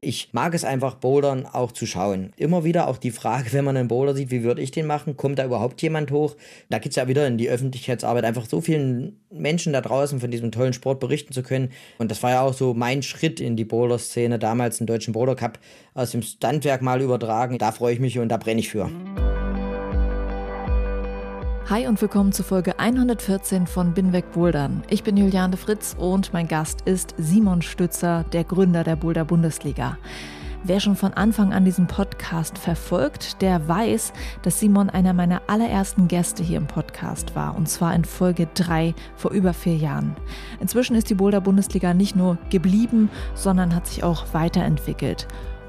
Ich mag es einfach, Bouldern auch zu schauen. Immer wieder auch die Frage, wenn man einen Boulder sieht, wie würde ich den machen? Kommt da überhaupt jemand hoch? Da geht es ja wieder in die Öffentlichkeitsarbeit, einfach so vielen Menschen da draußen von diesem tollen Sport berichten zu können. Und das war ja auch so mein Schritt in die Boulder-Szene, damals den Deutschen Boulder Cup aus dem Standwerk mal übertragen. Da freue ich mich und da brenne ich für. Hi und willkommen zu Folge 114 von Binweg Bouldern. Ich bin Juliane Fritz und mein Gast ist Simon Stützer, der Gründer der Boulder Bundesliga. Wer schon von Anfang an diesen Podcast verfolgt, der weiß, dass Simon einer meiner allerersten Gäste hier im Podcast war, und zwar in Folge 3 vor über vier Jahren. Inzwischen ist die Boulder Bundesliga nicht nur geblieben, sondern hat sich auch weiterentwickelt.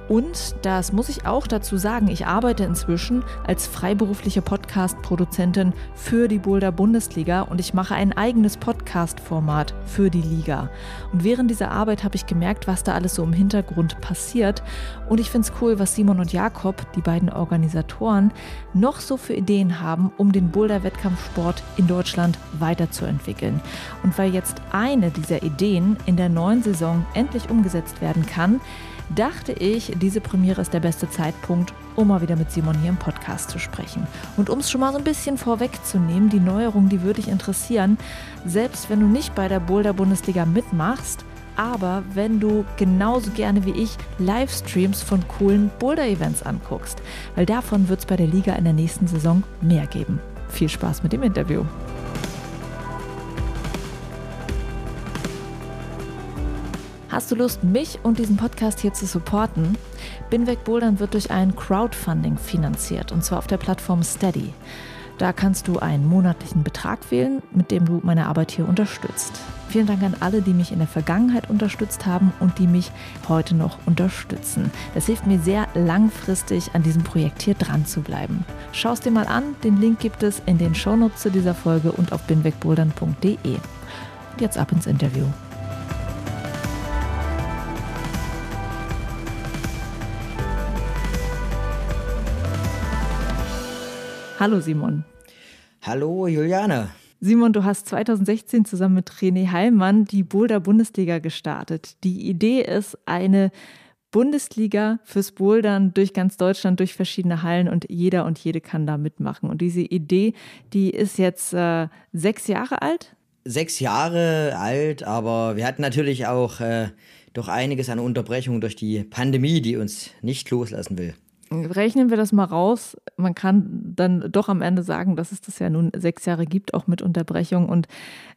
Und das muss ich auch dazu sagen, ich arbeite inzwischen als freiberufliche Podcast-Produzentin für die Boulder Bundesliga und ich mache ein eigenes Podcast-Format für die Liga. Und während dieser Arbeit habe ich gemerkt, was da alles so im Hintergrund passiert. Und ich finde es cool, was Simon und Jakob, die beiden Organisatoren, noch so für Ideen haben, um den Boulder-Wettkampfsport in Deutschland weiterzuentwickeln. Und weil jetzt eine dieser Ideen in der neuen Saison endlich umgesetzt werden kann, dachte ich, diese Premiere ist der beste Zeitpunkt, um mal wieder mit Simon hier im Podcast zu sprechen. Und um es schon mal so ein bisschen vorwegzunehmen, die Neuerung, die würde dich interessieren, selbst wenn du nicht bei der Boulder Bundesliga mitmachst, aber wenn du genauso gerne wie ich Livestreams von coolen Boulder-Events anguckst, weil davon wird es bei der Liga in der nächsten Saison mehr geben. Viel Spaß mit dem Interview. Hast du Lust, mich und diesen Podcast hier zu supporten? Binweg Bouldern wird durch ein Crowdfunding finanziert und zwar auf der Plattform Steady. Da kannst du einen monatlichen Betrag wählen, mit dem du meine Arbeit hier unterstützt. Vielen Dank an alle, die mich in der Vergangenheit unterstützt haben und die mich heute noch unterstützen. Das hilft mir sehr langfristig an diesem Projekt hier dran zu bleiben. Schau es dir mal an, den Link gibt es in den Shownotes zu dieser Folge und auf binwegbouldern.de. Und jetzt ab ins Interview. Hallo Simon. Hallo Juliane. Simon, du hast 2016 zusammen mit René Heilmann die Boulder Bundesliga gestartet. Die Idee ist eine Bundesliga fürs Bouldern durch ganz Deutschland, durch verschiedene Hallen und jeder und jede kann da mitmachen. Und diese Idee, die ist jetzt äh, sechs Jahre alt? Sechs Jahre alt, aber wir hatten natürlich auch äh, doch einiges an Unterbrechungen durch die Pandemie, die uns nicht loslassen will. Rechnen wir das mal raus. Man kann dann doch am Ende sagen, dass es das ja nun sechs Jahre gibt, auch mit Unterbrechung. Und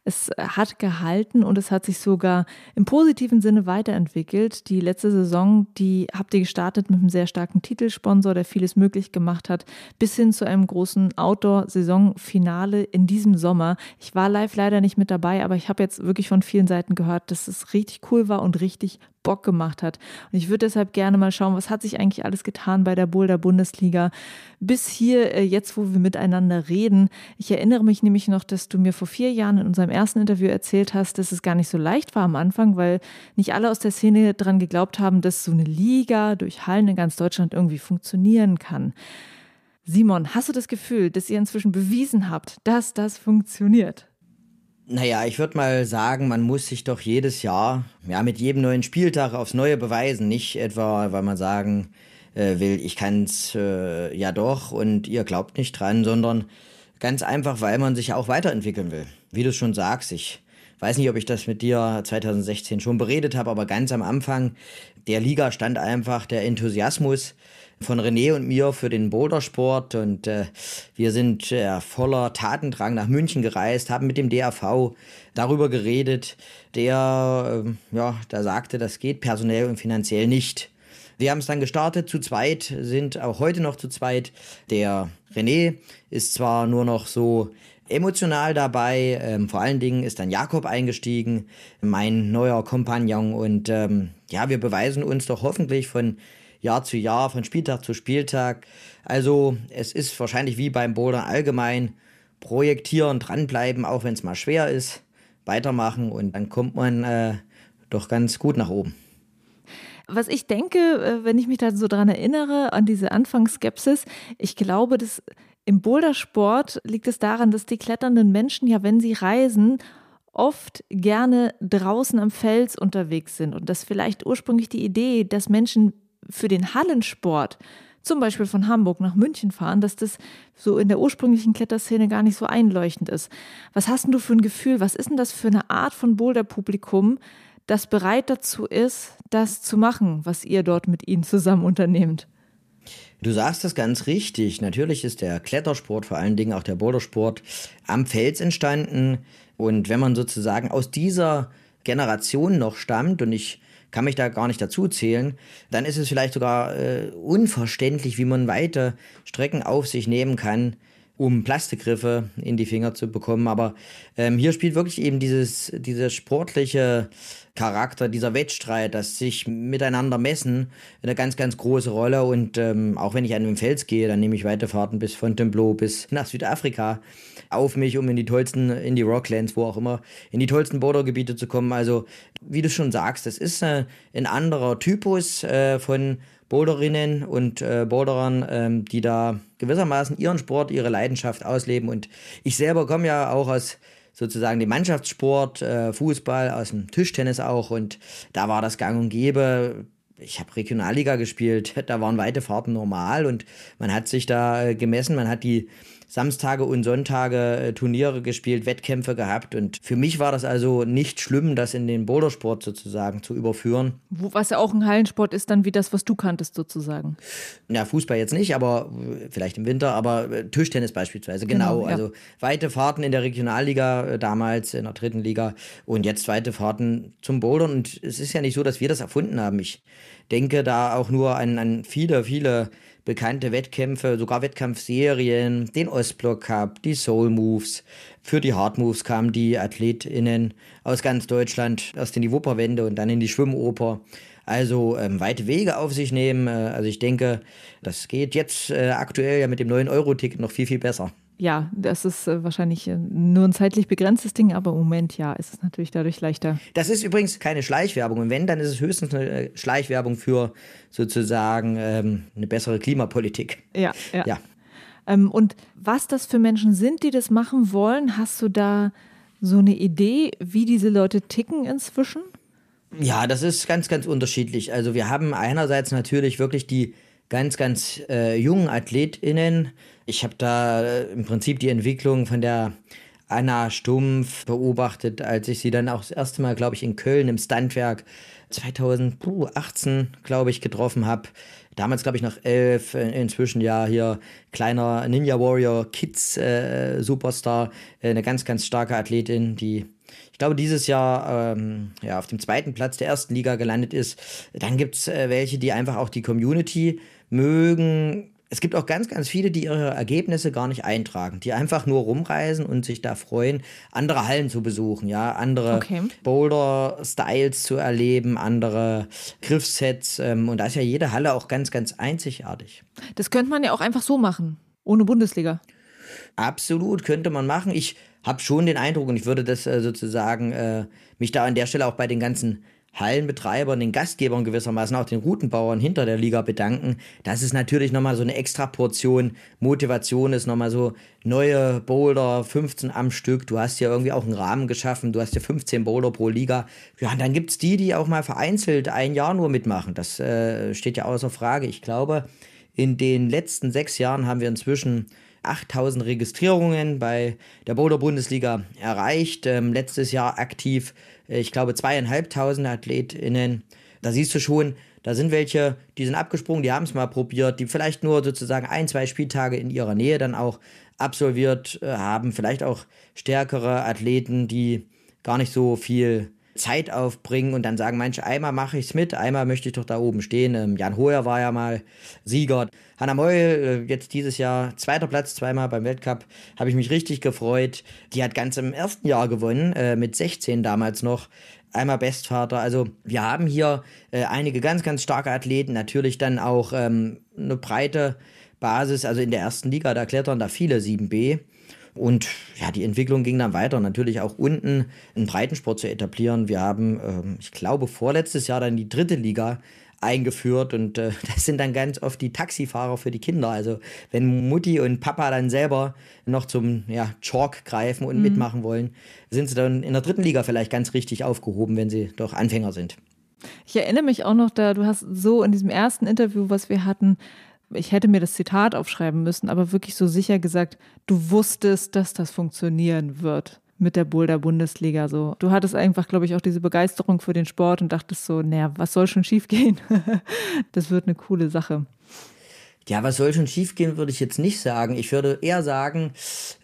es hat gehalten und es hat sich sogar im positiven Sinne weiterentwickelt. Die letzte Saison, die habt ihr gestartet mit einem sehr starken Titelsponsor, der vieles möglich gemacht hat, bis hin zu einem großen Outdoor-Saisonfinale in diesem Sommer. Ich war live leider nicht mit dabei, aber ich habe jetzt wirklich von vielen Seiten gehört, dass es richtig cool war und richtig Bock gemacht hat. Und ich würde deshalb gerne mal schauen, was hat sich eigentlich alles getan bei der Boulder Bundesliga bis hier, äh, jetzt wo wir miteinander reden. Ich erinnere mich nämlich noch, dass du mir vor vier Jahren in unserem ersten Interview erzählt hast, dass es gar nicht so leicht war am Anfang, weil nicht alle aus der Szene daran geglaubt haben, dass so eine Liga durch Hallen in ganz Deutschland irgendwie funktionieren kann. Simon, hast du das Gefühl, dass ihr inzwischen bewiesen habt, dass das funktioniert? Naja, ich würde mal sagen, man muss sich doch jedes Jahr, ja, mit jedem neuen Spieltag aufs Neue beweisen. Nicht etwa, weil man sagen äh, will, ich kann's äh, ja doch und ihr glaubt nicht dran, sondern ganz einfach, weil man sich auch weiterentwickeln will. Wie du schon sagst, ich weiß nicht, ob ich das mit dir 2016 schon beredet habe, aber ganz am Anfang der Liga stand einfach der Enthusiasmus von René und mir für den Bouldersport und äh, wir sind äh, voller Tatendrang nach München gereist, haben mit dem DAV darüber geredet, der äh, ja, da sagte, das geht personell und finanziell nicht. Wir haben es dann gestartet, zu zweit, sind auch heute noch zu zweit. Der René ist zwar nur noch so emotional dabei, ähm, vor allen Dingen ist dann Jakob eingestiegen, mein neuer Kompagnon und ähm, ja, wir beweisen uns doch hoffentlich von Jahr zu Jahr, von Spieltag zu Spieltag. Also es ist wahrscheinlich wie beim Bouldern allgemein, projektieren, dranbleiben, auch wenn es mal schwer ist, weitermachen und dann kommt man äh, doch ganz gut nach oben. Was ich denke, äh, wenn ich mich da so dran erinnere, an diese Anfangsskepsis, ich glaube, dass im Bouldersport liegt es daran, dass die kletternden Menschen ja, wenn sie reisen, oft gerne draußen am Fels unterwegs sind und dass vielleicht ursprünglich die Idee, dass Menschen für den Hallensport zum Beispiel von Hamburg nach München fahren, dass das so in der ursprünglichen Kletterszene gar nicht so einleuchtend ist. Was hast denn du für ein Gefühl? Was ist denn das für eine Art von Boulderpublikum, das bereit dazu ist, das zu machen, was ihr dort mit ihnen zusammen unternehmt? Du sagst das ganz richtig. Natürlich ist der Klettersport, vor allen Dingen auch der Bouldersport, am Fels entstanden. Und wenn man sozusagen aus dieser Generation noch stammt, und ich kann mich da gar nicht dazu zählen, dann ist es vielleicht sogar äh, unverständlich, wie man weite Strecken auf sich nehmen kann, um Plastikgriffe in die Finger zu bekommen. Aber ähm, hier spielt wirklich eben dieses, dieses sportliche Charakter, dieser Wettstreit, das sich miteinander messen, eine ganz, ganz große Rolle. Und ähm, auch wenn ich an den Fels gehe, dann nehme ich weite Fahrten bis Fontainebleau bis nach Südafrika auf mich, um in die tollsten, in die Rocklands, wo auch immer, in die tollsten Bordergebiete zu kommen. Also, wie du schon sagst, das ist äh, ein anderer Typus äh, von Boulderinnen und äh, Boulderern, ähm, die da gewissermaßen ihren Sport, ihre Leidenschaft ausleben. Und ich selber komme ja auch aus sozusagen dem Mannschaftssport, äh, Fußball, aus dem Tischtennis auch. Und da war das gang und gäbe. Ich habe Regionalliga gespielt, da waren weite Fahrten normal und man hat sich da äh, gemessen, man hat die Samstage und Sonntage äh, Turniere gespielt, Wettkämpfe gehabt. Und für mich war das also nicht schlimm, das in den Bouldersport sozusagen zu überführen. Was ja auch ein Hallensport ist, dann wie das, was du kanntest sozusagen. Ja, Fußball jetzt nicht, aber äh, vielleicht im Winter, aber äh, Tischtennis beispielsweise, genau. genau ja. Also weite Fahrten in der Regionalliga damals, in der dritten Liga und jetzt weite Fahrten zum Bouldern. Und es ist ja nicht so, dass wir das erfunden haben. Ich denke da auch nur an, an viele, viele bekannte Wettkämpfe, sogar Wettkampfserien, den Ostblock Cup, die Soul Moves. Für die Hard Moves kamen die AthletInnen aus ganz Deutschland erst in die Wupperwende und dann in die Schwimmoper. Also ähm, weite Wege auf sich nehmen. Äh, also ich denke, das geht jetzt äh, aktuell ja mit dem neuen Euro-Ticket noch viel, viel besser ja, das ist äh, wahrscheinlich äh, nur ein zeitlich begrenztes Ding, aber im Moment ja, ist es natürlich dadurch leichter. Das ist übrigens keine Schleichwerbung. Und wenn, dann ist es höchstens eine äh, Schleichwerbung für sozusagen ähm, eine bessere Klimapolitik. Ja, ja. ja. Ähm, und was das für Menschen sind, die das machen wollen, hast du da so eine Idee, wie diese Leute ticken inzwischen? Ja, das ist ganz, ganz unterschiedlich. Also wir haben einerseits natürlich wirklich die ganz, ganz äh, jungen AthletInnen. Ich habe da äh, im Prinzip die Entwicklung von der Anna Stumpf beobachtet, als ich sie dann auch das erste Mal, glaube ich, in Köln im Standwerk 2018, glaube ich, getroffen habe. Damals, glaube ich, noch elf, äh, inzwischen ja hier kleiner Ninja Warrior Kids äh, Superstar, äh, eine ganz, ganz starke Athletin, die ich glaube, dieses Jahr ähm, ja, auf dem zweiten Platz der ersten Liga gelandet ist. Dann gibt es äh, welche, die einfach auch die Community mögen. Es gibt auch ganz, ganz viele, die ihre Ergebnisse gar nicht eintragen, die einfach nur rumreisen und sich da freuen, andere Hallen zu besuchen, ja, andere okay. Boulder-Styles zu erleben, andere Griffsets. Ähm, und da ist ja jede Halle auch ganz, ganz einzigartig. Das könnte man ja auch einfach so machen, ohne Bundesliga. Absolut, könnte man machen. Ich habe schon den Eindruck, und ich würde das äh, sozusagen äh, mich da an der Stelle auch bei den ganzen Hallenbetreibern, den Gastgebern gewissermaßen, auch den Routenbauern hinter der Liga bedanken. Das ist natürlich nochmal so eine extra Portion Motivation, ist nochmal so neue Boulder, 15 am Stück. Du hast ja irgendwie auch einen Rahmen geschaffen, du hast ja 15 Boulder pro Liga. Ja, und dann gibt's die, die auch mal vereinzelt ein Jahr nur mitmachen. Das äh, steht ja außer Frage. Ich glaube, in den letzten sechs Jahren haben wir inzwischen 8000 Registrierungen bei der Boulder Bundesliga erreicht. Ähm, letztes Jahr aktiv, ich glaube, zweieinhalbtausend AthletInnen. Da siehst du schon, da sind welche, die sind abgesprungen, die haben es mal probiert, die vielleicht nur sozusagen ein, zwei Spieltage in ihrer Nähe dann auch absolviert äh, haben. Vielleicht auch stärkere Athleten, die gar nicht so viel Zeit aufbringen und dann sagen manche, einmal mache ich es mit, einmal möchte ich doch da oben stehen. Ähm, Jan Hoyer war ja mal Sieger. Hanna Meul, äh, jetzt dieses Jahr zweiter Platz, zweimal beim Weltcup, habe ich mich richtig gefreut. Die hat ganz im ersten Jahr gewonnen, äh, mit 16 damals noch. einmal Bestvater. Also wir haben hier äh, einige ganz, ganz starke Athleten, natürlich dann auch ähm, eine breite Basis, also in der ersten Liga, da klettern da viele 7B. Und ja, die Entwicklung ging dann weiter, natürlich auch unten einen Breitensport zu etablieren. Wir haben, ähm, ich glaube, vorletztes Jahr dann die dritte Liga eingeführt und äh, das sind dann ganz oft die Taxifahrer für die Kinder. Also wenn Mutti und Papa dann selber noch zum ja, Chalk greifen und mhm. mitmachen wollen, sind sie dann in der dritten Liga vielleicht ganz richtig aufgehoben, wenn sie doch Anfänger sind. Ich erinnere mich auch noch da, du hast so in diesem ersten Interview, was wir hatten, ich hätte mir das Zitat aufschreiben müssen, aber wirklich so sicher gesagt, du wusstest, dass das funktionieren wird mit der Boulder Bundesliga so. Du hattest einfach, glaube ich, auch diese Begeisterung für den Sport und dachtest so, naja, was soll schon schiefgehen? das wird eine coole Sache. Ja, was soll schon schiefgehen, würde ich jetzt nicht sagen. Ich würde eher sagen,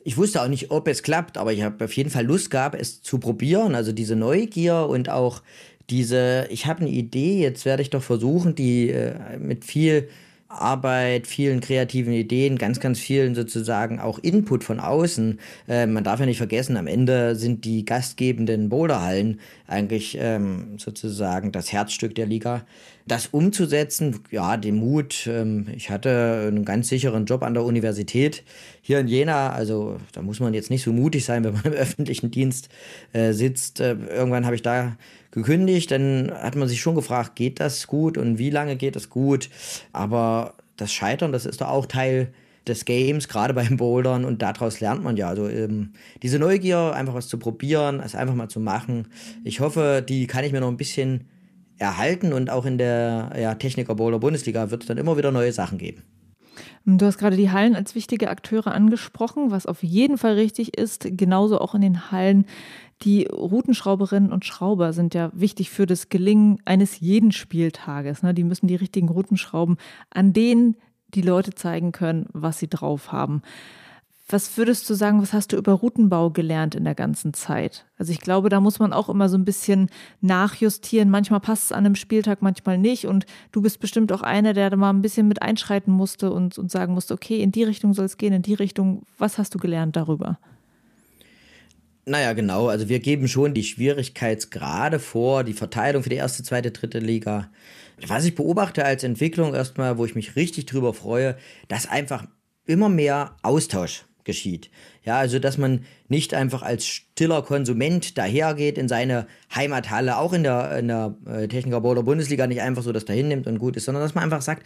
ich wusste auch nicht, ob es klappt, aber ich habe auf jeden Fall Lust gehabt, es zu probieren. Also diese Neugier und auch diese, ich habe eine Idee, jetzt werde ich doch versuchen, die äh, mit viel Arbeit, vielen kreativen Ideen, ganz, ganz vielen sozusagen auch Input von außen. Äh, man darf ja nicht vergessen, am Ende sind die gastgebenden Boulderhallen eigentlich ähm, sozusagen das Herzstück der Liga. Das umzusetzen, ja, den Mut. Ähm, ich hatte einen ganz sicheren Job an der Universität hier in Jena. Also da muss man jetzt nicht so mutig sein, wenn man im öffentlichen Dienst äh, sitzt. Äh, irgendwann habe ich da gekündigt. Dann hat man sich schon gefragt, geht das gut und wie lange geht das gut? Aber das Scheitern, das ist doch auch Teil des Games, gerade beim Bouldern und daraus lernt man ja. Also ähm, diese Neugier, einfach was zu probieren, es einfach mal zu machen. Ich hoffe, die kann ich mir noch ein bisschen erhalten und auch in der ja, Techniker Boulder Bundesliga wird es dann immer wieder neue Sachen geben. Du hast gerade die Hallen als wichtige Akteure angesprochen, was auf jeden Fall richtig ist. Genauso auch in den Hallen die Routenschrauberinnen und Schrauber sind ja wichtig für das Gelingen eines jeden Spieltages. Ne? Die müssen die richtigen Routen schrauben, an denen die Leute zeigen können, was sie drauf haben. Was würdest du sagen, was hast du über Routenbau gelernt in der ganzen Zeit? Also ich glaube, da muss man auch immer so ein bisschen nachjustieren. Manchmal passt es an einem Spieltag, manchmal nicht. Und du bist bestimmt auch einer, der da mal ein bisschen mit einschreiten musste und, und sagen musste, okay, in die Richtung soll es gehen, in die Richtung. Was hast du gelernt darüber? Naja, genau. Also wir geben schon die Schwierigkeitsgrade vor, die Verteilung für die erste, zweite, dritte Liga. Was ich beobachte als Entwicklung erstmal, wo ich mich richtig drüber freue, dass einfach immer mehr Austausch geschieht. Ja, also dass man nicht einfach als stiller Konsument dahergeht in seine Heimathalle, auch in der, in der äh, Techniker Boulder Bundesliga nicht einfach so das dahin nimmt und gut ist, sondern dass man einfach sagt,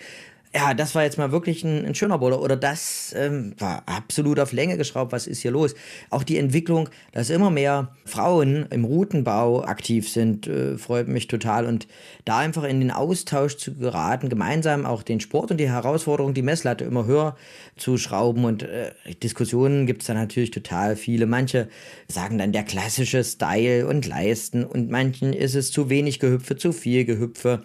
ja, das war jetzt mal wirklich ein, ein schöner Bowler oder das ähm, war absolut auf Länge geschraubt. Was ist hier los? Auch die Entwicklung, dass immer mehr Frauen im Routenbau aktiv sind, äh, freut mich total. Und da einfach in den Austausch zu geraten, gemeinsam auch den Sport und die Herausforderung, die Messlatte immer höher zu schrauben. Und äh, Diskussionen gibt es da natürlich total viele. Manche sagen dann der klassische Style und Leisten und manchen ist es zu wenig Gehüpfe, zu viel Gehüpfe.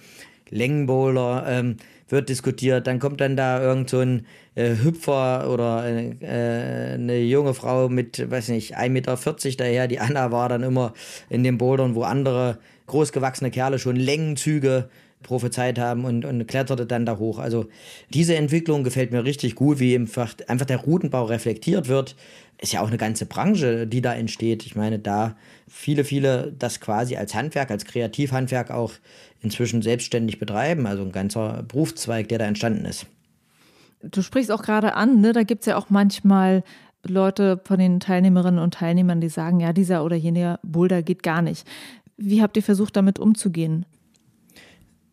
Längenbowler. Ähm, wird diskutiert, dann kommt dann da irgend so ein äh, Hüpfer oder äh, eine junge Frau mit, weiß nicht, 1,40 Meter daher. Die Anna war dann immer in den Bouldern, wo andere großgewachsene Kerle schon Längenzüge prophezeit haben und, und kletterte dann da hoch. Also diese Entwicklung gefällt mir richtig gut, wie einfach, einfach der Routenbau reflektiert wird. Ist ja auch eine ganze Branche, die da entsteht. Ich meine, da viele, viele das quasi als Handwerk, als Kreativhandwerk auch inzwischen selbstständig betreiben. Also ein ganzer Berufszweig, der da entstanden ist. Du sprichst auch gerade an, ne? da gibt es ja auch manchmal Leute von den Teilnehmerinnen und Teilnehmern, die sagen, ja, dieser oder jener Boulder geht gar nicht. Wie habt ihr versucht, damit umzugehen?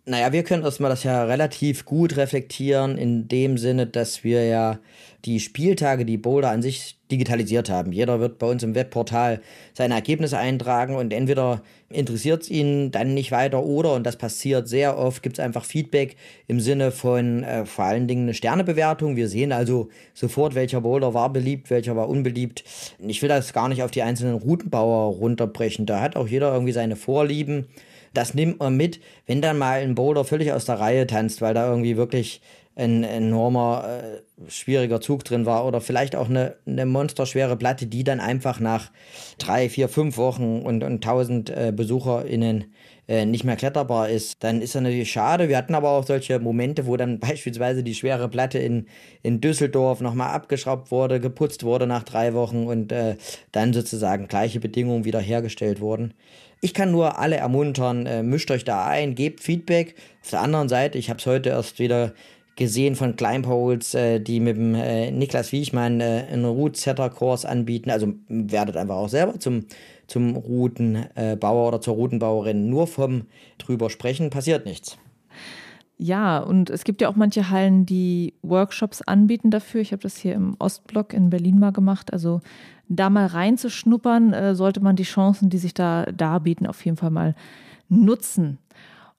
Naja, wir können erstmal das ja relativ gut reflektieren, in dem Sinne, dass wir ja die Spieltage, die Boulder an sich digitalisiert haben. Jeder wird bei uns im Webportal seine Ergebnisse eintragen und entweder interessiert es ihn dann nicht weiter oder, und das passiert sehr oft, gibt es einfach Feedback im Sinne von äh, vor allen Dingen eine Sternebewertung. Wir sehen also sofort, welcher Boulder war beliebt, welcher war unbeliebt. Ich will das gar nicht auf die einzelnen Routenbauer runterbrechen. Da hat auch jeder irgendwie seine Vorlieben das nimmt man mit, wenn dann mal ein Boulder völlig aus der Reihe tanzt, weil da irgendwie wirklich ein enormer, äh, schwieriger Zug drin war oder vielleicht auch eine, eine monsterschwere Platte, die dann einfach nach drei, vier, fünf Wochen und, tausend äh, BesucherInnen äh, nicht mehr kletterbar ist, dann ist das natürlich schade. Wir hatten aber auch solche Momente, wo dann beispielsweise die schwere Platte in, in Düsseldorf nochmal abgeschraubt wurde, geputzt wurde nach drei Wochen und äh, dann sozusagen gleiche Bedingungen wiederhergestellt wurden. Ich kann nur alle ermuntern, äh, mischt euch da ein, gebt Feedback. Auf der anderen Seite, ich habe es heute erst wieder gesehen von Kleinpoles, äh, die mit dem äh, Niklas Wiechmann äh, einen Root-Setter-Kurs anbieten. Also werdet einfach auch selber zum, zum Routenbauer oder zur Routenbauerin. Nur vom drüber sprechen passiert nichts. Ja, und es gibt ja auch manche Hallen, die Workshops anbieten dafür. Ich habe das hier im Ostblock in Berlin mal gemacht. Also da mal reinzuschnuppern, äh, sollte man die Chancen, die sich da darbieten, auf jeden Fall mal nutzen.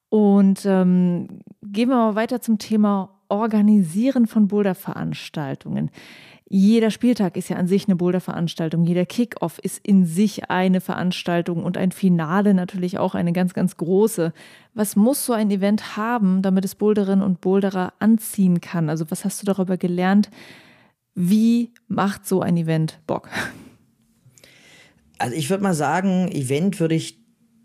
Und ähm, gehen wir mal weiter zum Thema Organisieren von Boulder-Veranstaltungen. Jeder Spieltag ist ja an sich eine Boulder-Veranstaltung. Jeder Kickoff ist in sich eine Veranstaltung und ein Finale natürlich auch eine ganz, ganz große. Was muss so ein Event haben, damit es Boulderinnen und Boulderer anziehen kann? Also was hast du darüber gelernt? Wie macht so ein Event Bock? Also ich würde mal sagen, Event würde ich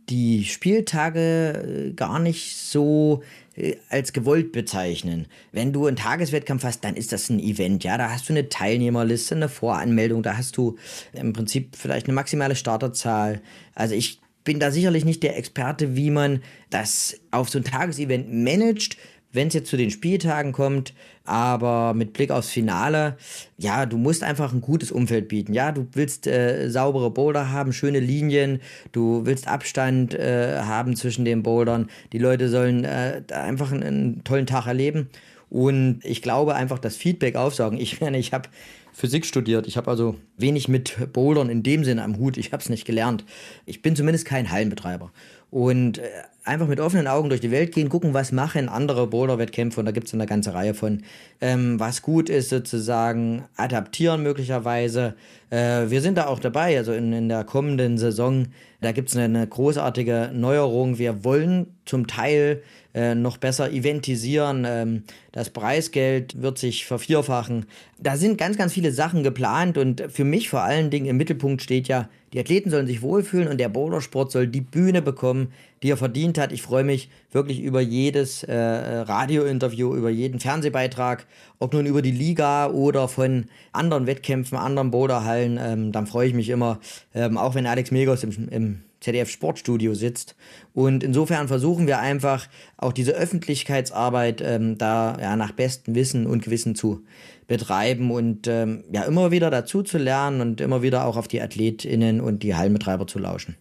die Spieltage äh, gar nicht so äh, als gewollt bezeichnen. Wenn du einen Tageswettkampf hast, dann ist das ein Event, ja. Da hast du eine Teilnehmerliste, eine Voranmeldung, da hast du im Prinzip vielleicht eine maximale Starterzahl. Also ich bin da sicherlich nicht der Experte, wie man das auf so ein Tagesevent managt wenn es jetzt zu den Spieltagen kommt, aber mit Blick aufs Finale, ja, du musst einfach ein gutes Umfeld bieten. Ja, du willst äh, saubere Boulder haben, schöne Linien, du willst Abstand äh, haben zwischen den Bouldern. Die Leute sollen äh, einfach einen, einen, tollen Tag erleben. Und ich glaube einfach, das Feedback aufsaugen. Ich meine, ich habe Physik studiert. Ich habe also wenig mit Bouldern in dem Sinne am Hut. Ich habe es nicht gelernt. Ich bin zumindest kein Hallenbetreiber. Und äh, einfach mit offenen Augen durch die Welt gehen, gucken, was machen andere Boulder-Wettkämpfe und da gibt es eine ganze Reihe von, ähm, was gut ist sozusagen, adaptieren möglicherweise. Äh, wir sind da auch dabei, also in, in der kommenden Saison, da gibt es eine, eine, großartige Neuerung. Wir wollen zum Teil äh, noch besser eventisieren. Ähm, das Preisgeld wird sich vervierfachen. Da sind ganz, ganz viele Sachen geplant und für mich vor allen Dingen im Mittelpunkt steht ja, die Athleten sollen sich wohlfühlen und der Bouldersport soll die Bühne bekommen, die er verdient hat. Ich freue mich wirklich über jedes äh, Radiointerview, über jeden Fernsehbeitrag, ob nun über die Liga oder von anderen Wettkämpfen, anderen Boulderhallen. Ähm, dann freue ich mich immer, ähm, auch wenn Alex Megos im, im ZDF Sportstudio sitzt. Und insofern versuchen wir einfach auch diese Öffentlichkeitsarbeit ähm, da ja, nach bestem Wissen und Gewissen zu betreiben und ähm, ja immer wieder dazu zu lernen und immer wieder auch auf die AthletInnen und die Hallenbetreiber zu lauschen.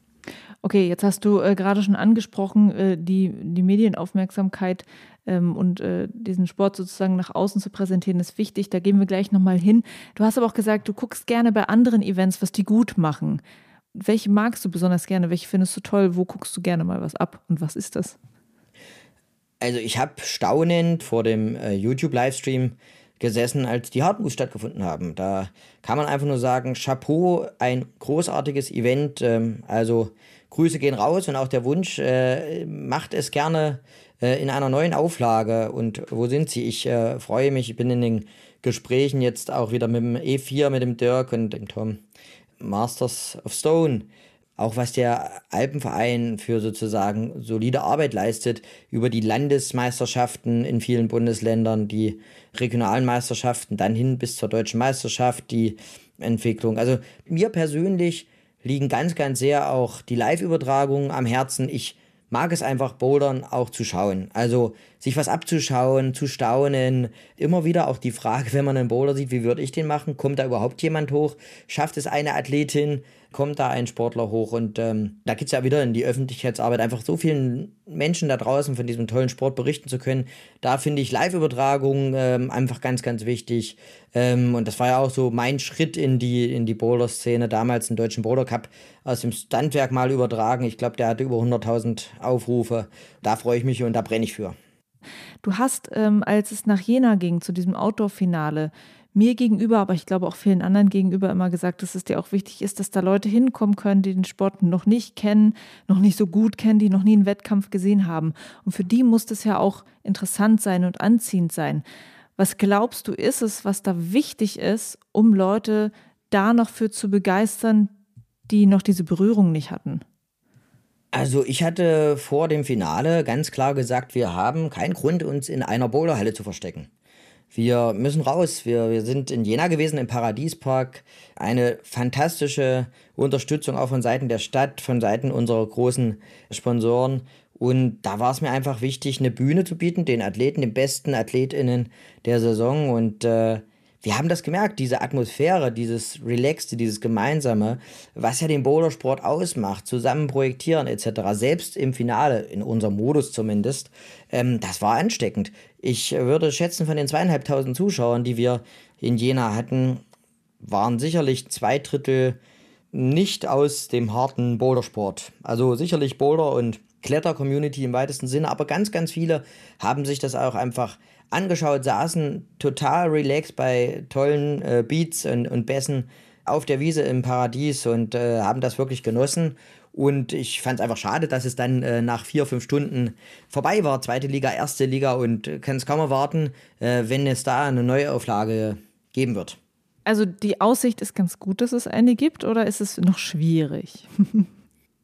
Okay, jetzt hast du äh, gerade schon angesprochen, äh, die, die Medienaufmerksamkeit ähm, und äh, diesen Sport sozusagen nach außen zu präsentieren, ist wichtig. Da gehen wir gleich nochmal hin. Du hast aber auch gesagt, du guckst gerne bei anderen Events, was die gut machen. Welche magst du besonders gerne? Welche findest du toll? Wo guckst du gerne mal was ab? Und was ist das? Also ich habe staunend vor dem äh, YouTube-Livestream gesessen, als die Hardmoves stattgefunden haben. Da kann man einfach nur sagen, Chapeau, ein großartiges Event. Ähm, also Grüße gehen raus und auch der Wunsch, äh, macht es gerne äh, in einer neuen Auflage. Und wo sind sie? Ich äh, freue mich, ich bin in den Gesprächen jetzt auch wieder mit dem E4, mit dem Dirk und dem Tom Masters of Stone. Auch was der Alpenverein für sozusagen solide Arbeit leistet über die Landesmeisterschaften in vielen Bundesländern, die regionalen Meisterschaften, dann hin bis zur deutschen Meisterschaft, die Entwicklung. Also mir persönlich liegen ganz, ganz sehr auch die Live-Übertragungen am Herzen. Ich mag es einfach, Bouldern auch zu schauen. Also sich was abzuschauen, zu staunen. Immer wieder auch die Frage, wenn man einen Boulder sieht, wie würde ich den machen? Kommt da überhaupt jemand hoch? Schafft es eine Athletin? kommt da ein Sportler hoch und ähm, da geht es ja wieder in die Öffentlichkeitsarbeit, einfach so vielen Menschen da draußen von diesem tollen Sport berichten zu können. Da finde ich Live-Übertragungen ähm, einfach ganz, ganz wichtig. Ähm, und das war ja auch so mein Schritt in die, in die Boulder-Szene, damals den Deutschen Boulder Cup aus dem Standwerk mal übertragen. Ich glaube, der hatte über 100.000 Aufrufe. Da freue ich mich und da brenne ich für. Du hast, ähm, als es nach Jena ging, zu diesem Outdoor-Finale, mir gegenüber, aber ich glaube auch vielen anderen gegenüber immer gesagt, dass es dir auch wichtig ist, dass da Leute hinkommen können, die den Sport noch nicht kennen, noch nicht so gut kennen, die noch nie einen Wettkampf gesehen haben. Und für die muss das ja auch interessant sein und anziehend sein. Was glaubst du, ist es, was da wichtig ist, um Leute da noch für zu begeistern, die noch diese Berührung nicht hatten? Also ich hatte vor dem Finale ganz klar gesagt, wir haben keinen Grund, uns in einer Boulderhalle zu verstecken. Wir müssen raus. Wir, wir sind in Jena gewesen, im Paradiespark. Eine fantastische Unterstützung auch von Seiten der Stadt, von Seiten unserer großen Sponsoren. Und da war es mir einfach wichtig, eine Bühne zu bieten, den Athleten, den besten AthletInnen der Saison. Und äh, wir haben das gemerkt, diese Atmosphäre, dieses Relaxte, dieses Gemeinsame, was ja den Bouldersport ausmacht, zusammen projektieren etc., selbst im Finale, in unserem Modus zumindest, ähm, das war ansteckend. Ich würde schätzen, von den zweieinhalbtausend Zuschauern, die wir in Jena hatten, waren sicherlich zwei Drittel nicht aus dem harten Bouldersport. Also sicherlich Boulder und Kletter-Community im weitesten Sinne, aber ganz, ganz viele haben sich das auch einfach angeschaut, saßen total relaxed bei tollen äh, Beats und, und Bässen auf der Wiese im Paradies und äh, haben das wirklich genossen. Und ich fand es einfach schade, dass es dann äh, nach vier, fünf Stunden vorbei war. Zweite Liga, erste Liga und kann es kaum erwarten, äh, wenn es da eine Neuauflage geben wird. Also die Aussicht ist ganz gut, dass es eine gibt, oder ist es noch schwierig?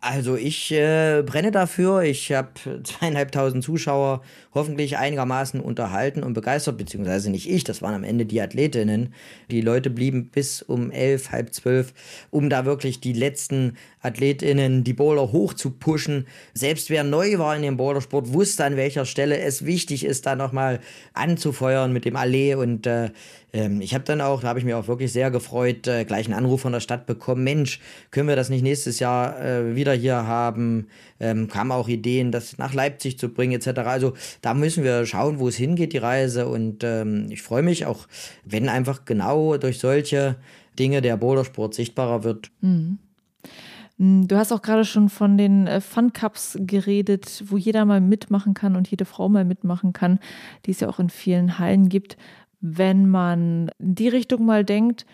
Also ich äh, brenne dafür. Ich habe zweieinhalbtausend Zuschauer hoffentlich einigermaßen unterhalten und begeistert, beziehungsweise nicht ich, das waren am Ende die Athletinnen. Die Leute blieben bis um elf, halb zwölf, um da wirklich die letzten Athletinnen, die Bowler hoch. Selbst wer neu war in dem Bowlersport, wusste an welcher Stelle es wichtig ist, da nochmal anzufeuern mit dem Allee und äh, ähm, ich habe dann auch, da habe ich mich auch wirklich sehr gefreut, äh, gleich einen Anruf von der Stadt bekommen. Mensch, können wir das nicht nächstes Jahr äh, wieder hier haben? Ähm, kamen auch Ideen, das nach Leipzig zu bringen etc. Also da müssen wir schauen, wo es hingeht, die Reise. Und ähm, ich freue mich auch, wenn einfach genau durch solche Dinge der Bouldersport sichtbarer wird. Mhm. Mm, du hast auch gerade schon von den äh, Fun Cups geredet, wo jeder mal mitmachen kann und jede Frau mal mitmachen kann, die es ja auch in vielen Hallen gibt wenn man in die Richtung mal denkt,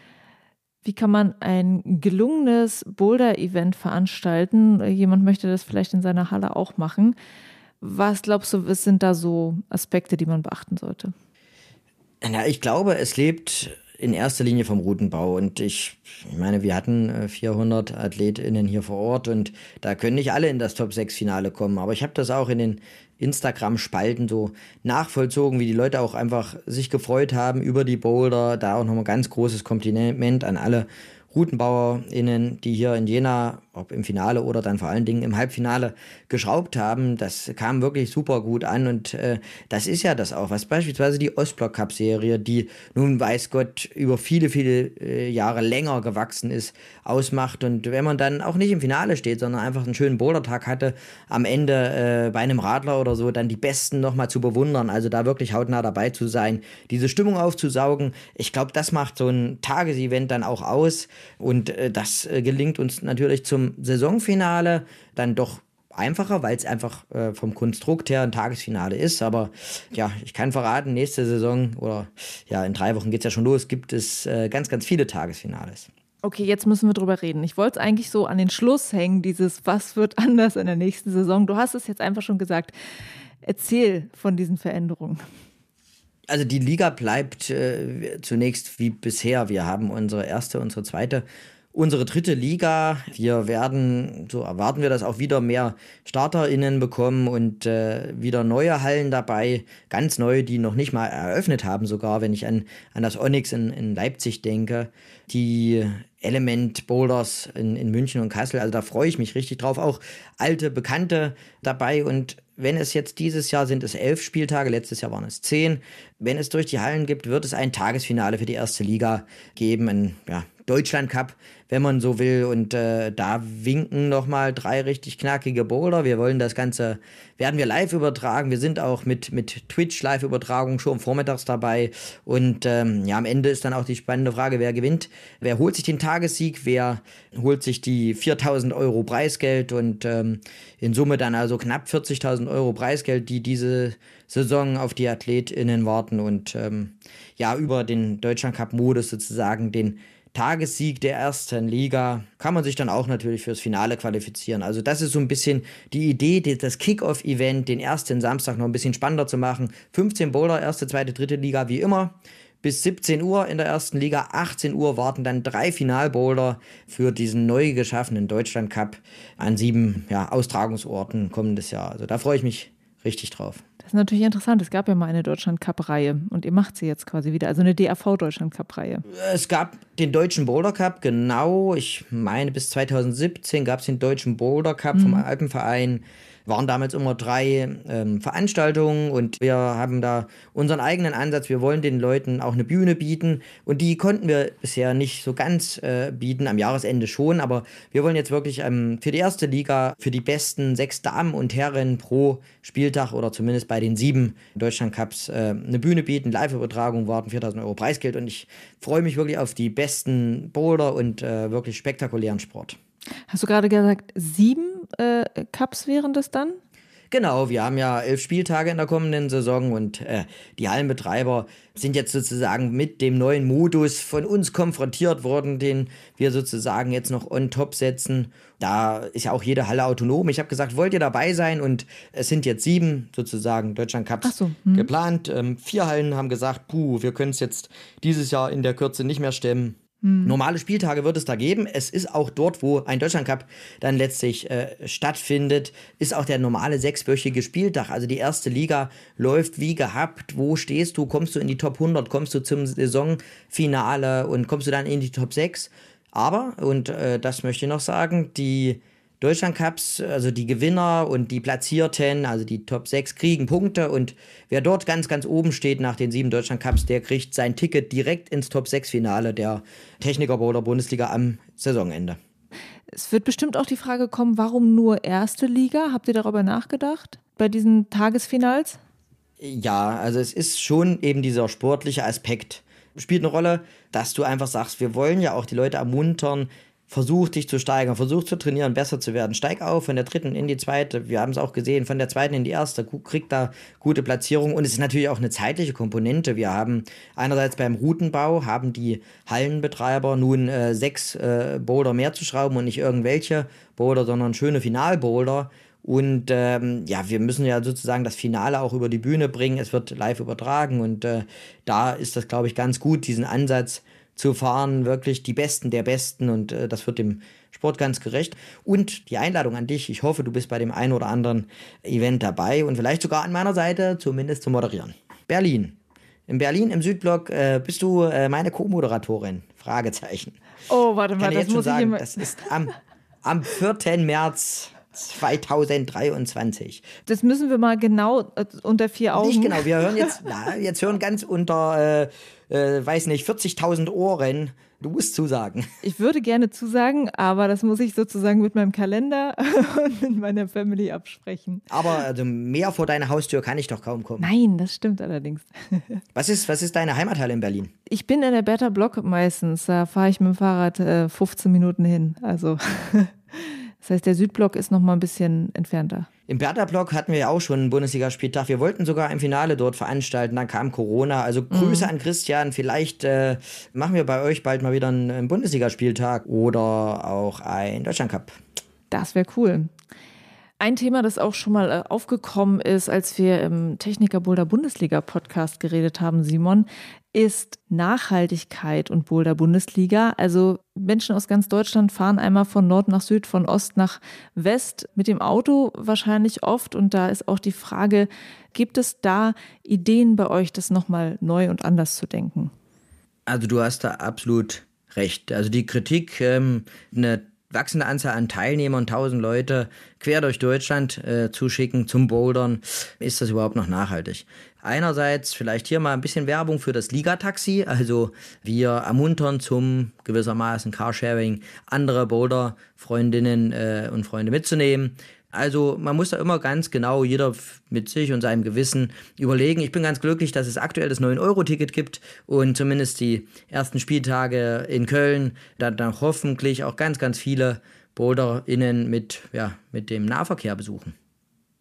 wie kann man ein gelungenes Boulder-Event veranstalten? Jemand möchte das vielleicht in seiner Halle auch machen. Was glaubst du, was sind da so Aspekte, die man beachten sollte? Na, ich glaube, es lebt in erster Linie vom Routenbau. Und ich, ich meine, wir hatten 400 äh, AthletInnen hier vor Ort und da können nicht alle in das Top-6-Finale kommen. Aber ich habe das auch in den Instagram-Spalten so nachvollzogen, wie die Leute auch einfach sich gefreut haben über die Boulder. Da auch nochmal ganz großes Kompliment an alle RoutenbauerInnen, die hier in Jena ob im Finale oder dann vor allen Dingen im Halbfinale geschraubt haben. Das kam wirklich super gut an und äh, das ist ja das auch, was beispielsweise die Ostblock Cup Serie, die nun weiß Gott über viele, viele äh, Jahre länger gewachsen ist, ausmacht. Und wenn man dann auch nicht im Finale steht, sondern einfach einen schönen Bouldertag hatte, am Ende äh, bei einem Radler oder so, dann die Besten nochmal zu bewundern, also da wirklich hautnah dabei zu sein, diese Stimmung aufzusaugen. Ich glaube, das macht so ein Tagesevent dann auch aus und äh, das äh, gelingt uns natürlich zum zum Saisonfinale dann doch einfacher, weil es einfach äh, vom Konstrukt her ein Tagesfinale ist. Aber ja, ich kann verraten, nächste Saison oder ja, in drei Wochen geht es ja schon los, gibt es äh, ganz, ganz viele Tagesfinales. Okay, jetzt müssen wir drüber reden. Ich wollte es eigentlich so an den Schluss hängen, dieses Was wird anders in der nächsten Saison. Du hast es jetzt einfach schon gesagt. Erzähl von diesen Veränderungen. Also die Liga bleibt äh, zunächst wie bisher. Wir haben unsere erste, unsere zweite unsere dritte Liga. Wir werden, so erwarten wir das, auch wieder mehr StarterInnen bekommen und äh, wieder neue Hallen dabei, ganz neue, die noch nicht mal eröffnet haben, sogar, wenn ich an, an das Onyx in, in Leipzig denke. Die Element Boulders in, in München und Kassel. Also da freue ich mich richtig drauf. Auch alte Bekannte dabei. Und wenn es jetzt dieses Jahr sind es elf Spieltage, letztes Jahr waren es zehn. Wenn es durch die Hallen gibt, wird es ein Tagesfinale für die erste Liga geben. Ein ja, Deutschland Cup, wenn man so will. Und äh, da winken nochmal drei richtig knackige Boulder. Wir wollen das Ganze, werden wir live übertragen. Wir sind auch mit, mit Twitch-Live-Übertragung schon vormittags dabei. Und ähm, ja, am Ende ist dann auch die spannende Frage, wer gewinnt. Wer holt sich den Tagessieg? Wer holt sich die 4000 Euro Preisgeld? Und ähm, in Summe dann also knapp 40.000 Euro Preisgeld, die diese Saison auf die AthletInnen warten. Und ähm, ja, über den Deutschland Cup-Modus sozusagen den Tagessieg der ersten Liga kann man sich dann auch natürlich fürs Finale qualifizieren. Also das ist so ein bisschen die Idee, das Kick-Off-Event, den ersten Samstag noch ein bisschen spannender zu machen. 15 Bowler, erste, zweite, dritte Liga, wie immer. bis 17 Uhr in der ersten Liga. 18 Uhr warten dann drei Finalboulder für diesen neu geschaffenen Deutschland Cup an sieben ja, Austragungsorten kommendes Jahr. Also da freue ich mich richtig drauf. Das ist natürlich interessant. Es gab ja mal eine Deutschland Cup-Reihe und ihr macht sie jetzt quasi wieder, also eine DAV Deutschland Cup-Reihe. Es gab den Deutschen Boulder Cup, genau. Ich meine, bis 2017 gab es den Deutschen Boulder Cup mhm. vom Alpenverein waren damals immer drei ähm, Veranstaltungen und wir haben da unseren eigenen Ansatz. Wir wollen den Leuten auch eine Bühne bieten und die konnten wir bisher nicht so ganz äh, bieten, am Jahresende schon, aber wir wollen jetzt wirklich ähm, für die erste Liga, für die besten sechs Damen und Herren pro Spieltag oder zumindest bei den sieben Deutschland Cups äh, eine Bühne bieten, Live-Übertragung warten, 4000 Euro Preisgeld und ich freue mich wirklich auf die besten Boulder und äh, wirklich spektakulären Sport. Hast du gerade gesagt, sieben äh, Cups wären das dann? Genau, wir haben ja elf Spieltage in der kommenden Saison und äh, die Hallenbetreiber sind jetzt sozusagen mit dem neuen Modus von uns konfrontiert worden, den wir sozusagen jetzt noch on top setzen. Da ist ja auch jede Halle autonom. Ich habe gesagt, wollt ihr dabei sein? Und es sind jetzt sieben sozusagen Deutschland Cups so, hm. geplant. Ähm, vier Hallen haben gesagt, puh, wir können es jetzt dieses Jahr in der Kürze nicht mehr stemmen. Hm. Normale Spieltage wird es da geben. Es ist auch dort, wo ein Deutschlandcup dann letztlich äh, stattfindet, ist auch der normale sechswöchige Spieltag. Also die erste Liga läuft wie gehabt. Wo stehst du? Kommst du in die Top 100? Kommst du zum Saisonfinale und kommst du dann in die Top 6? Aber, und äh, das möchte ich noch sagen, die Deutschlandcups, also die Gewinner und die Platzierten, also die Top 6, kriegen Punkte und wer dort ganz, ganz oben steht nach den sieben Deutschlandcups, der kriegt sein Ticket direkt ins Top 6 Finale der Techniker Bowler Bundesliga am Saisonende. Es wird bestimmt auch die Frage kommen, warum nur erste Liga? Habt ihr darüber nachgedacht bei diesen Tagesfinals? Ja, also es ist schon eben dieser sportliche Aspekt spielt eine Rolle, dass du einfach sagst, wir wollen ja auch die Leute ermuntern, versuch dich zu steigern, versuch zu trainieren, besser zu werden. Steig auf von der dritten in die zweite. Wir haben es auch gesehen, von der zweiten in die erste. Kriegt da gute Platzierung. Und es ist natürlich auch eine zeitliche Komponente. Wir haben einerseits beim Routenbau haben die Hallenbetreiber nun äh, sechs äh, Boulder mehr zu schrauben und nicht irgendwelche Boulder, sondern schöne Finalboulder. Und ähm, ja, wir müssen ja sozusagen das Finale auch über die Bühne bringen. Es wird live übertragen und äh, da ist das, glaube ich, ganz gut, diesen Ansatz zu fahren, wirklich die Besten der Besten und äh, das wird dem Sport ganz gerecht. Und die Einladung an dich, ich hoffe, du bist bei dem einen oder anderen Event dabei und vielleicht sogar an meiner Seite zumindest zu moderieren. Berlin. In Berlin im Südblock äh, bist du äh, meine Co-Moderatorin? Fragezeichen. Oh, warte mal, Kann das muss sagen, ich immer... Das ist am, am 4. März 2023. Das müssen wir mal genau äh, unter vier Augen. Nicht genau, wir hören jetzt, na, jetzt hören ganz unter, äh, äh, weiß nicht, 40.000 Ohren. Du musst zusagen. Ich würde gerne zusagen, aber das muss ich sozusagen mit meinem Kalender und mit meiner Family absprechen. Aber also mehr vor deiner Haustür kann ich doch kaum kommen. Nein, das stimmt allerdings. Was ist, was ist deine Heimathalle in Berlin? Ich bin in der Better Block meistens. Da fahre ich mit dem Fahrrad äh, 15 Minuten hin. Also. Das heißt, der Südblock ist noch mal ein bisschen entfernter. Im Bertha-Block hatten wir ja auch schon einen Bundesligaspieltag. Wir wollten sogar ein Finale dort veranstalten, dann kam Corona. Also Grüße mhm. an Christian. Vielleicht äh, machen wir bei euch bald mal wieder einen, einen Bundesligaspieltag oder auch ein Deutschlandcup. Das wäre cool. Ein Thema, das auch schon mal äh, aufgekommen ist, als wir im Techniker Boulder Bundesliga Podcast geredet haben, Simon, ist Nachhaltigkeit und Boulder Bundesliga. Also Menschen aus ganz Deutschland fahren einmal von Nord nach Süd, von Ost nach West mit dem Auto wahrscheinlich oft. Und da ist auch die Frage, gibt es da Ideen bei euch, das nochmal neu und anders zu denken? Also du hast da absolut recht. Also die Kritik, ähm, eine wachsende Anzahl an Teilnehmern, 1000 Leute quer durch Deutschland äh, zuschicken zum Bouldern, ist das überhaupt noch nachhaltig? Einerseits vielleicht hier mal ein bisschen Werbung für das Liga-Taxi, also wir ermuntern zum gewissermaßen Carsharing andere Boulder-Freundinnen äh, und Freunde mitzunehmen. Also man muss da immer ganz genau, jeder mit sich und seinem Gewissen überlegen. Ich bin ganz glücklich, dass es aktuell das 9-Euro-Ticket gibt und zumindest die ersten Spieltage in Köln dann, dann hoffentlich auch ganz, ganz viele BoulderInnen mit, ja, mit dem Nahverkehr besuchen.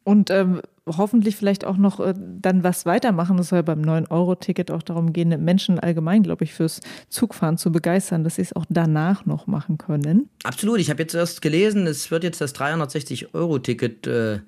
Und ähm, hoffentlich vielleicht auch noch äh, dann was weitermachen. Es soll ja beim 9-Euro-Ticket auch darum gehen, Menschen allgemein, glaube ich, fürs Zugfahren zu begeistern, dass sie es auch danach noch machen können. Absolut. Ich habe jetzt erst gelesen, es wird jetzt das 360-Euro-Ticket äh,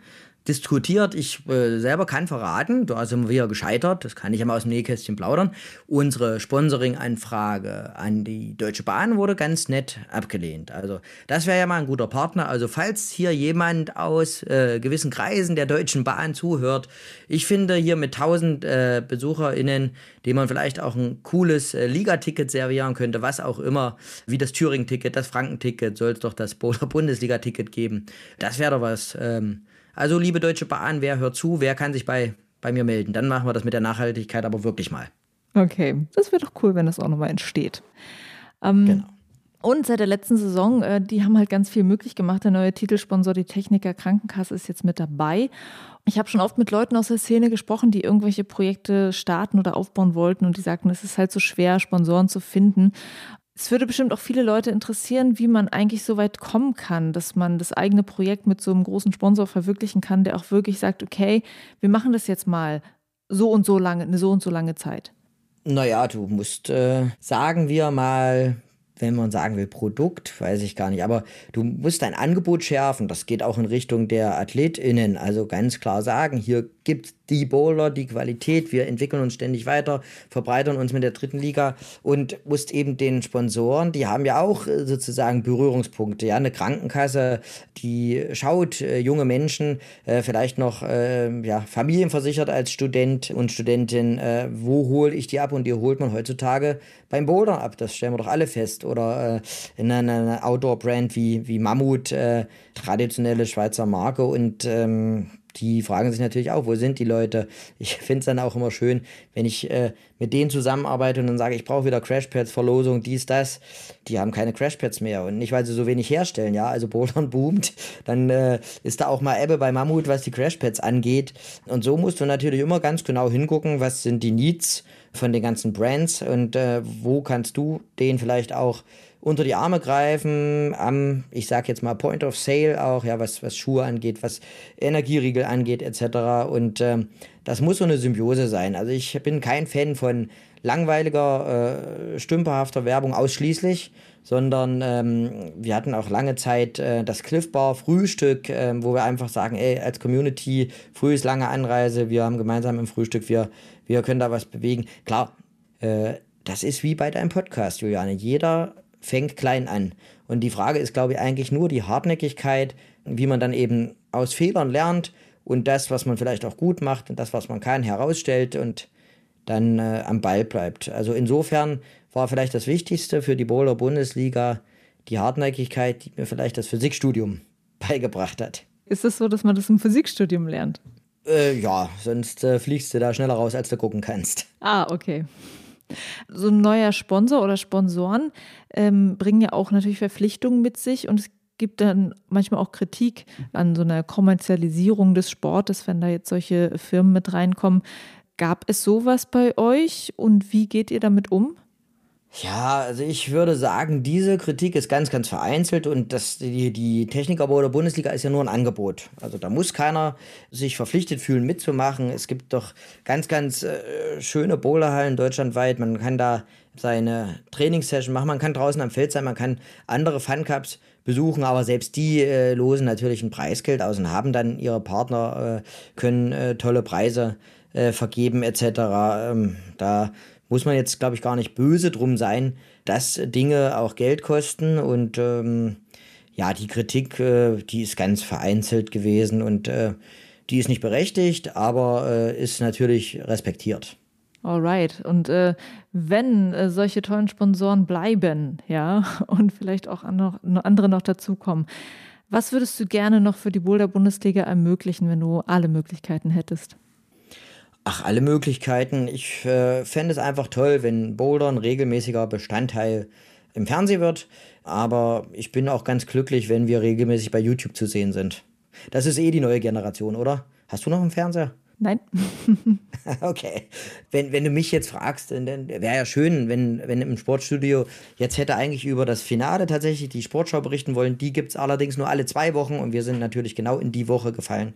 diskutiert. Ich äh, selber kann verraten, da sind wir gescheitert, das kann ich einmal aus dem Nähkästchen plaudern. Unsere Sponsoring-Anfrage an die Deutsche Bahn wurde ganz nett abgelehnt. Also das wäre ja mal ein guter Partner. Also falls hier jemand aus äh, gewissen Kreisen der Deutschen Bahn zuhört, ich finde hier mit 1000 äh, BesucherInnen, dem man vielleicht auch ein cooles äh, Ligaticket servieren könnte, was auch immer, wie das Thüringen-Ticket, das Franken-Ticket, soll es doch das Bundesliga-Ticket geben. Das wäre doch was. Ähm, also, liebe Deutsche Bahn, wer hört zu, wer kann sich bei, bei mir melden? Dann machen wir das mit der Nachhaltigkeit aber wirklich mal. Okay, das wäre doch cool, wenn das auch nochmal entsteht. Ähm, genau. Und seit der letzten Saison, äh, die haben halt ganz viel möglich gemacht. Der neue Titelsponsor, die Techniker Krankenkasse, ist jetzt mit dabei. Ich habe schon oft mit Leuten aus der Szene gesprochen, die irgendwelche Projekte starten oder aufbauen wollten und die sagten, es ist halt so schwer, Sponsoren zu finden. Es würde bestimmt auch viele Leute interessieren, wie man eigentlich so weit kommen kann, dass man das eigene Projekt mit so einem großen Sponsor verwirklichen kann, der auch wirklich sagt, okay, wir machen das jetzt mal so und so lange, eine so und so lange Zeit. Naja, du musst, äh, sagen wir mal, wenn man sagen will, Produkt, weiß ich gar nicht. Aber du musst dein Angebot schärfen. Das geht auch in Richtung der AthletInnen. Also ganz klar sagen, hier gibt die Bowler, die Qualität. Wir entwickeln uns ständig weiter, verbreitern uns mit der dritten Liga und musst eben den Sponsoren, die haben ja auch äh, sozusagen Berührungspunkte. Ja, eine Krankenkasse, die schaut äh, junge Menschen, äh, vielleicht noch äh, ja, familienversichert als Student und Studentin, äh, wo hole ich die ab? Und die holt man heutzutage beim Boulder ab. Das stellen wir doch alle fest. Oder äh, in einer Outdoor-Brand wie, wie Mammut, traditionelle Schweizer Marke und ähm, die fragen sich natürlich auch, wo sind die Leute? Ich finde es dann auch immer schön, wenn ich äh, mit denen zusammenarbeite und dann sage, ich brauche wieder Crashpads, Verlosung, dies, das. Die haben keine Crashpads mehr und nicht, weil sie so wenig herstellen, ja. Also Bouldern boomt, dann äh, ist da auch mal Ebbe bei Mammut, was die Crashpads angeht. Und so musst du natürlich immer ganz genau hingucken, was sind die Needs von den ganzen Brands und äh, wo kannst du denen vielleicht auch unter die Arme greifen, am, ich sag jetzt mal, Point of Sale auch, ja, was, was Schuhe angeht, was Energieriegel angeht, etc. Und ähm, das muss so eine Symbiose sein. Also ich bin kein Fan von langweiliger, äh, stümperhafter Werbung ausschließlich, sondern ähm, wir hatten auch lange Zeit äh, das Cliff Bar Frühstück, äh, wo wir einfach sagen, ey, als Community, früh ist lange Anreise, wir haben gemeinsam im Frühstück, wir, wir können da was bewegen. Klar, äh, das ist wie bei deinem Podcast, Juliane. Jeder fängt klein an. Und die Frage ist, glaube ich, eigentlich nur die Hartnäckigkeit, wie man dann eben aus Fehlern lernt und das, was man vielleicht auch gut macht und das, was man kann, herausstellt und dann äh, am Ball bleibt. Also insofern war vielleicht das Wichtigste für die Bowler Bundesliga die Hartnäckigkeit, die mir vielleicht das Physikstudium beigebracht hat. Ist es so, dass man das im Physikstudium lernt? Äh, ja, sonst äh, fliegst du da schneller raus, als du gucken kannst. Ah, okay. So ein neuer Sponsor oder Sponsoren ähm, bringen ja auch natürlich Verpflichtungen mit sich und es gibt dann manchmal auch Kritik an so einer Kommerzialisierung des Sportes, wenn da jetzt solche Firmen mit reinkommen. Gab es sowas bei euch und wie geht ihr damit um? Ja, also ich würde sagen, diese Kritik ist ganz, ganz vereinzelt und das, die, die Technikerbau der Bundesliga ist ja nur ein Angebot. Also da muss keiner sich verpflichtet fühlen, mitzumachen. Es gibt doch ganz, ganz äh, schöne Bowlerhallen deutschlandweit. Man kann da seine Trainingssession machen, man kann draußen am Feld sein, man kann andere Funcups besuchen, aber selbst die äh, losen natürlich ein Preisgeld aus und haben dann ihre Partner, äh, können äh, tolle Preise äh, vergeben etc. Ähm, da muss man jetzt, glaube ich, gar nicht böse drum sein, dass Dinge auch Geld kosten und ähm, ja, die Kritik, äh, die ist ganz vereinzelt gewesen und äh, die ist nicht berechtigt, aber äh, ist natürlich respektiert. Alright. Und äh, wenn äh, solche tollen Sponsoren bleiben, ja, und vielleicht auch andere noch dazukommen, was würdest du gerne noch für die Boulder Bundesliga ermöglichen, wenn du alle Möglichkeiten hättest? Ach, alle Möglichkeiten. Ich äh, fände es einfach toll, wenn Boulder ein regelmäßiger Bestandteil im Fernsehen wird. Aber ich bin auch ganz glücklich, wenn wir regelmäßig bei YouTube zu sehen sind. Das ist eh die neue Generation, oder? Hast du noch einen Fernseher? Nein. okay. Wenn, wenn du mich jetzt fragst, dann wäre ja schön, wenn, wenn im Sportstudio jetzt hätte eigentlich über das Finale tatsächlich die Sportschau berichten wollen. Die gibt es allerdings nur alle zwei Wochen und wir sind natürlich genau in die Woche gefallen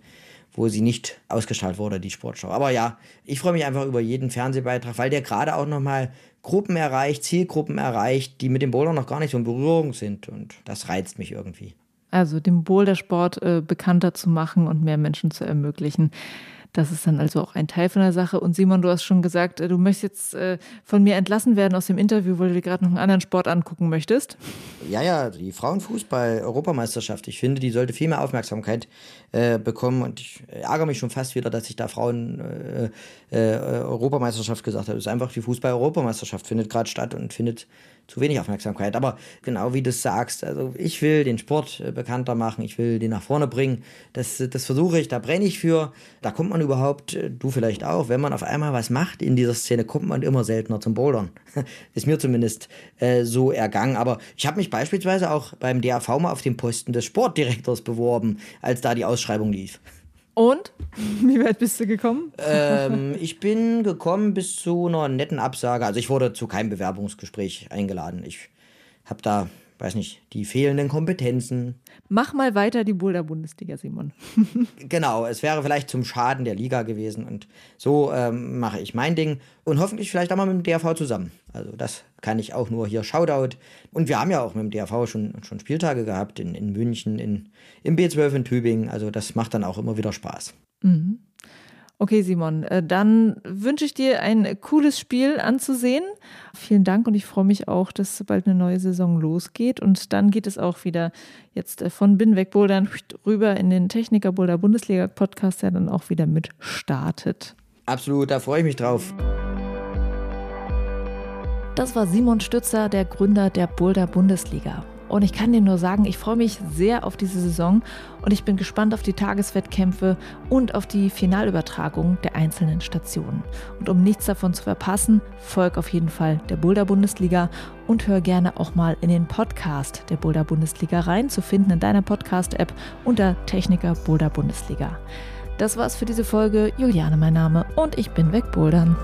wo sie nicht ausgestrahlt wurde, die Sportschau. Aber ja, ich freue mich einfach über jeden Fernsehbeitrag, weil der gerade auch nochmal Gruppen erreicht, Zielgruppen erreicht, die mit dem Bowler noch gar nicht so in Berührung sind. Und das reizt mich irgendwie. Also dem Bouldersport äh, bekannter zu machen und mehr Menschen zu ermöglichen. Das ist dann also auch ein Teil von der Sache. Und Simon, du hast schon gesagt, äh, du möchtest jetzt äh, von mir entlassen werden aus dem Interview, weil du dir gerade noch einen anderen Sport angucken möchtest. Ja, ja, die Frauenfußball-Europameisterschaft. Ich finde, die sollte viel mehr Aufmerksamkeit äh, bekommen. Und ich ärgere mich schon fast wieder, dass ich da Frauen-Europameisterschaft äh, äh, gesagt habe. Es ist einfach die Fußball-Europameisterschaft, findet gerade statt und findet zu wenig Aufmerksamkeit. Aber genau wie du sagst, also ich will den Sport äh, bekannter machen, ich will den nach vorne bringen. Das, das versuche ich, da brenne ich für. Da kommt man überhaupt, äh, du vielleicht auch, wenn man auf einmal was macht in dieser Szene, kommt man immer seltener zum Bouldern. Ist mir zumindest äh, so ergangen. Aber ich habe mich beispielsweise auch beim DAV mal auf den Posten des Sportdirektors beworben, als da die Ausschreibung lief. Und? Wie weit bist du gekommen? Ähm, ich bin gekommen bis zu einer netten Absage. Also ich wurde zu keinem Bewerbungsgespräch eingeladen. Ich habe da, weiß nicht, die fehlenden Kompetenzen. Mach mal weiter die Boulder-Bundesliga, Simon. genau, es wäre vielleicht zum Schaden der Liga gewesen. Und so ähm, mache ich mein Ding. Und hoffentlich vielleicht auch mal mit dem DRV zusammen. Also das kann ich auch nur hier Shoutout. Und wir haben ja auch mit dem DRV schon, schon Spieltage gehabt in, in München, in, im B12 in Tübingen. Also das macht dann auch immer wieder Spaß. Mhm. Okay, Simon, äh, dann wünsche ich dir ein cooles Spiel anzusehen. Vielen Dank und ich freue mich auch, dass bald eine neue Saison losgeht. Und dann geht es auch wieder jetzt äh, von Binnenweg Bouldern rüber in den Techniker Boulder Bundesliga Podcast, der dann auch wieder mit startet. Absolut, da freue ich mich drauf. Das war Simon Stützer, der Gründer der Boulder Bundesliga. Und ich kann dir nur sagen, ich freue mich sehr auf diese Saison und ich bin gespannt auf die Tageswettkämpfe und auf die Finalübertragung der einzelnen Stationen. Und um nichts davon zu verpassen, folg auf jeden Fall der Boulder Bundesliga und hör gerne auch mal in den Podcast der Boulder Bundesliga rein, zu finden in deiner Podcast-App unter Techniker Boulder Bundesliga. Das war's für diese Folge. Juliane mein Name und ich bin wegbouldern.